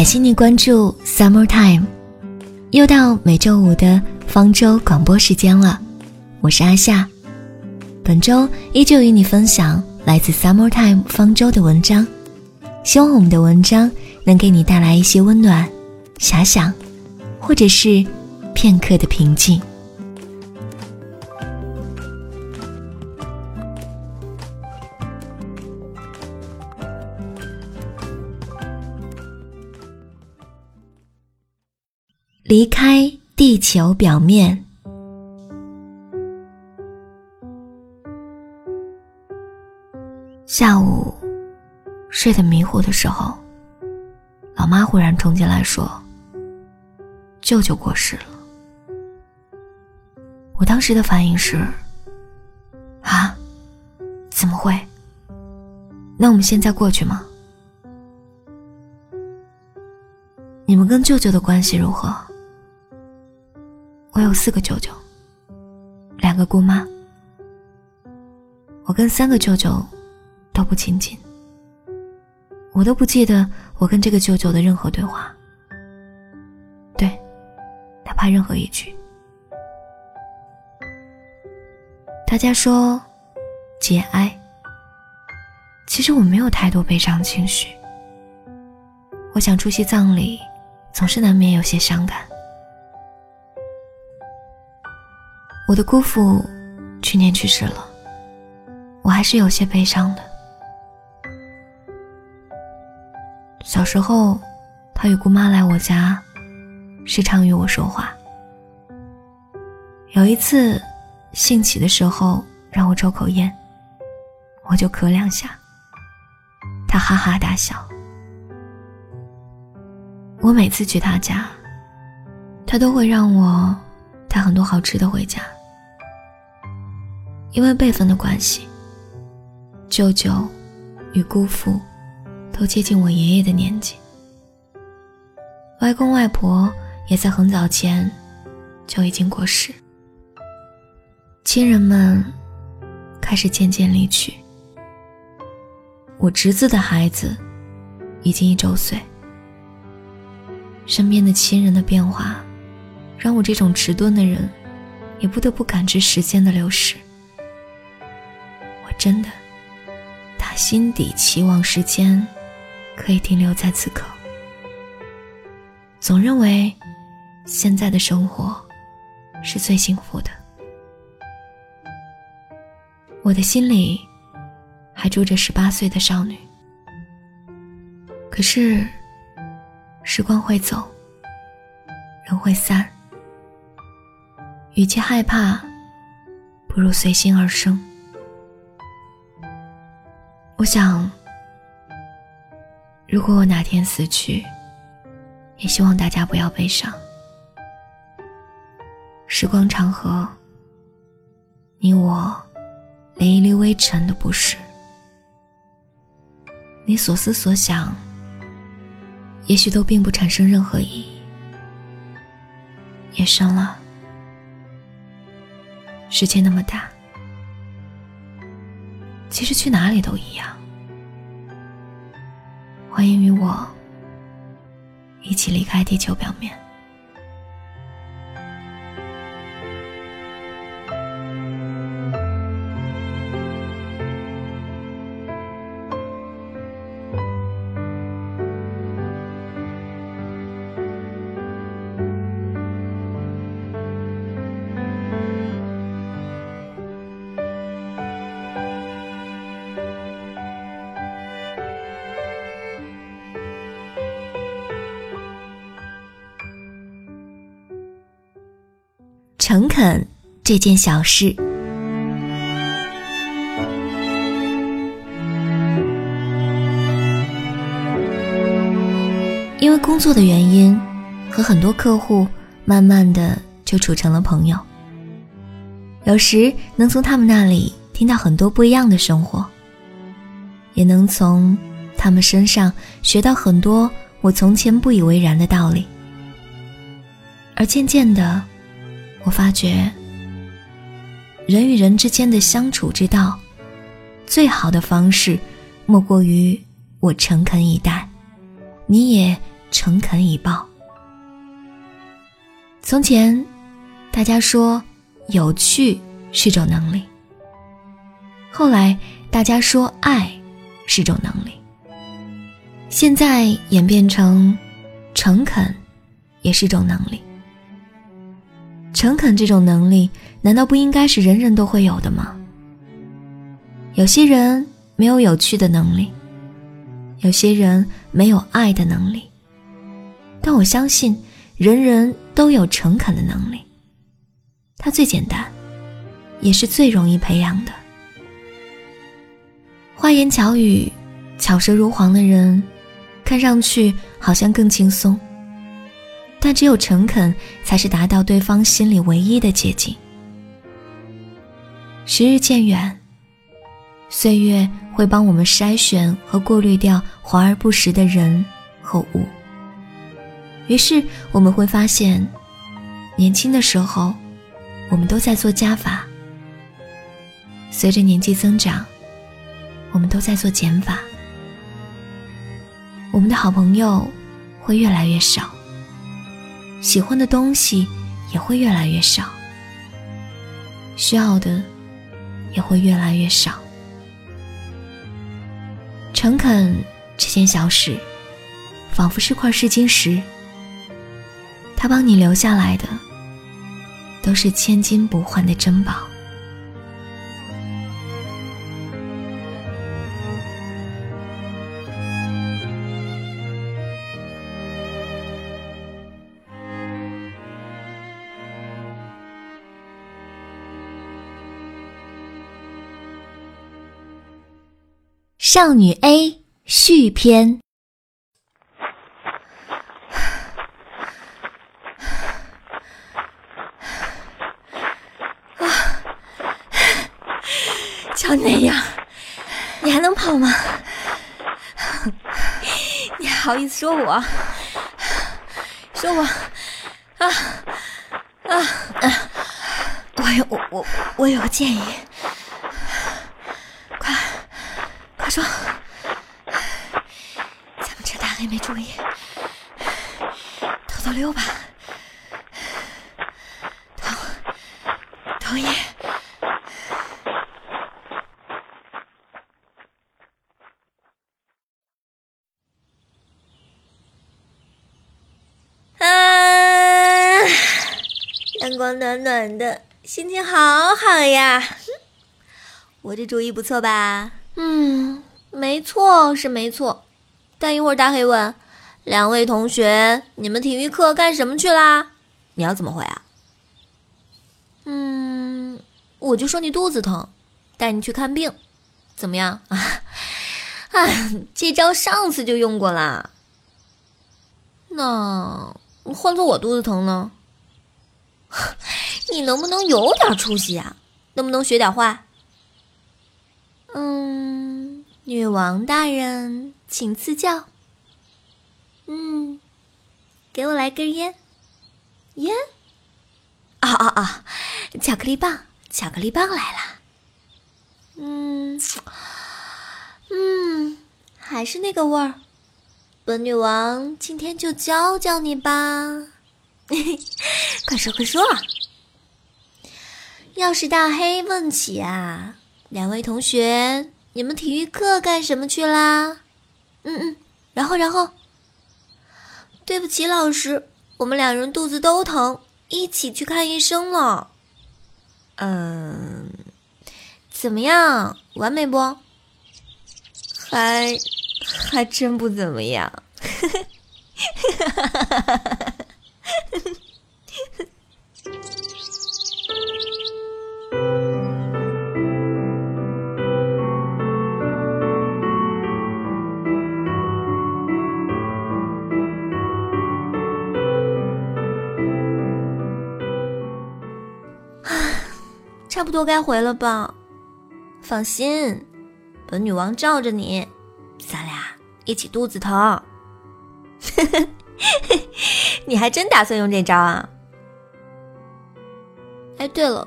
感谢你关注 Summer Time，又到每周五的方舟广播时间了。我是阿夏，本周依旧与你分享来自 Summer Time 方舟的文章。希望我们的文章能给你带来一些温暖、遐想，或者是片刻的平静。离开地球表面。下午睡得迷糊的时候，老妈忽然冲进来说：“舅舅过世了。”我当时的反应是：“啊，怎么会？那我们现在过去吗？你们跟舅舅的关系如何？”我有四个舅舅，两个姑妈。我跟三个舅舅都不亲近，我都不记得我跟这个舅舅的任何对话，对，哪怕任何一句。大家说节哀，其实我没有太多悲伤情绪。我想出席葬礼，总是难免有些伤感。我的姑父去年去世了，我还是有些悲伤的。小时候，他与姑妈来我家，时常与我说话。有一次，兴起的时候让我抽口烟，我就咳两下，他哈哈大笑。我每次去他家，他都会让我带很多好吃的回家。因为辈分的关系，舅舅与姑父都接近我爷爷的年纪，外公外婆也在很早前就已经过世，亲人们开始渐渐离去。我侄子的孩子已经一周岁，身边的亲人的变化，让我这种迟钝的人也不得不感知时间的流逝。真的，他心底期望时间可以停留在此刻，总认为现在的生活是最幸福的。我的心里还住着十八岁的少女，可是时光会走，人会散，与其害怕，不如随心而生。我想，如果我哪天死去，也希望大家不要悲伤。时光长河，你我连一粒微尘都不是。你所思所想，也许都并不产生任何意义。夜深了，世界那么大。其实去哪里都一样。欢迎与我一起离开地球表面。诚恳这件小事，因为工作的原因，和很多客户慢慢的就处成了朋友。有时能从他们那里听到很多不一样的生活，也能从他们身上学到很多我从前不以为然的道理，而渐渐的。我发觉，人与人之间的相处之道，最好的方式，莫过于我诚恳以待，你也诚恳以报。从前，大家说有趣是种能力；后来，大家说爱是种能力；现在演变成诚恳也是种能力。诚恳这种能力，难道不应该是人人都会有的吗？有些人没有有趣的能力，有些人没有爱的能力，但我相信人人都有诚恳的能力。它最简单，也是最容易培养的。花言巧语、巧舌如簧的人，看上去好像更轻松。但只有诚恳，才是达到对方心里唯一的捷径。时日渐远，岁月会帮我们筛选和过滤掉华而不实的人和物。于是我们会发现，年轻的时候，我们都在做加法；随着年纪增长，我们都在做减法。我们的好朋友会越来越少。喜欢的东西也会越来越少，需要的也会越来越少。诚恳这件小事，仿佛是块试金石，它帮你留下来的，都是千金不换的珍宝。少女 A 续篇。啊！瞧你那样，你还能跑吗？你还好意思说我？说我？啊啊啊！我有我我我有个建议。说，咱们趁大黑没注意，偷偷溜吧。同同意。啊，阳光暖暖的，心情好好呀。我这主意不错吧？嗯，没错，是没错。但一会儿大黑问两位同学：“你们体育课干什么去啦？”你要怎么回啊？嗯，我就说你肚子疼，带你去看病，怎么样啊？啊，这招上次就用过啦。那换做我肚子疼呢？你能不能有点出息啊？能不能学点坏？嗯，女王大人，请赐教。嗯，给我来根烟。烟？啊啊啊！巧克力棒，巧克力棒来了。嗯，嗯，还是那个味儿。本女王今天就教教你吧。快 说快说！要是大黑问起啊。两位同学，你们体育课干什么去啦？嗯嗯，然后然后，对不起，老师，我们两人肚子都疼，一起去看医生了。嗯，怎么样？完美不？还还真不怎么样。差不多该回了吧，放心，本女王罩着你，咱俩一起肚子疼。你还真打算用这招啊？哎，对了，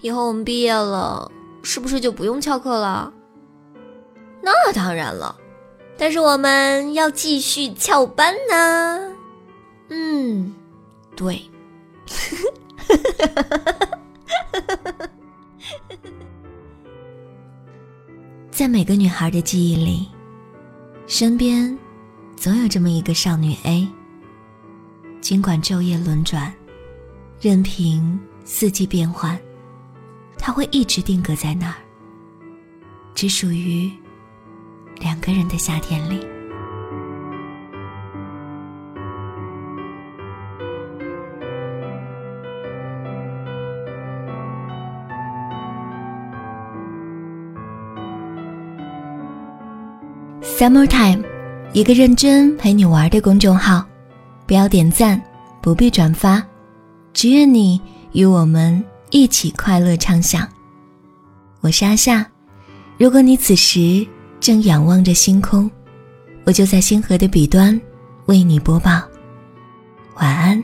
以后我们毕业了，是不是就不用翘课了？那当然了，但是我们要继续翘班呢。嗯，对。在每个女孩的记忆里，身边总有这么一个少女 A。尽管昼夜轮转，任凭四季变换，她会一直定格在那儿，只属于两个人的夏天里。Summertime，一个认真陪你玩的公众号，不要点赞，不必转发，只愿你与我们一起快乐畅想。我是阿夏，如果你此时正仰望着星空，我就在星河的彼端为你播报。晚安。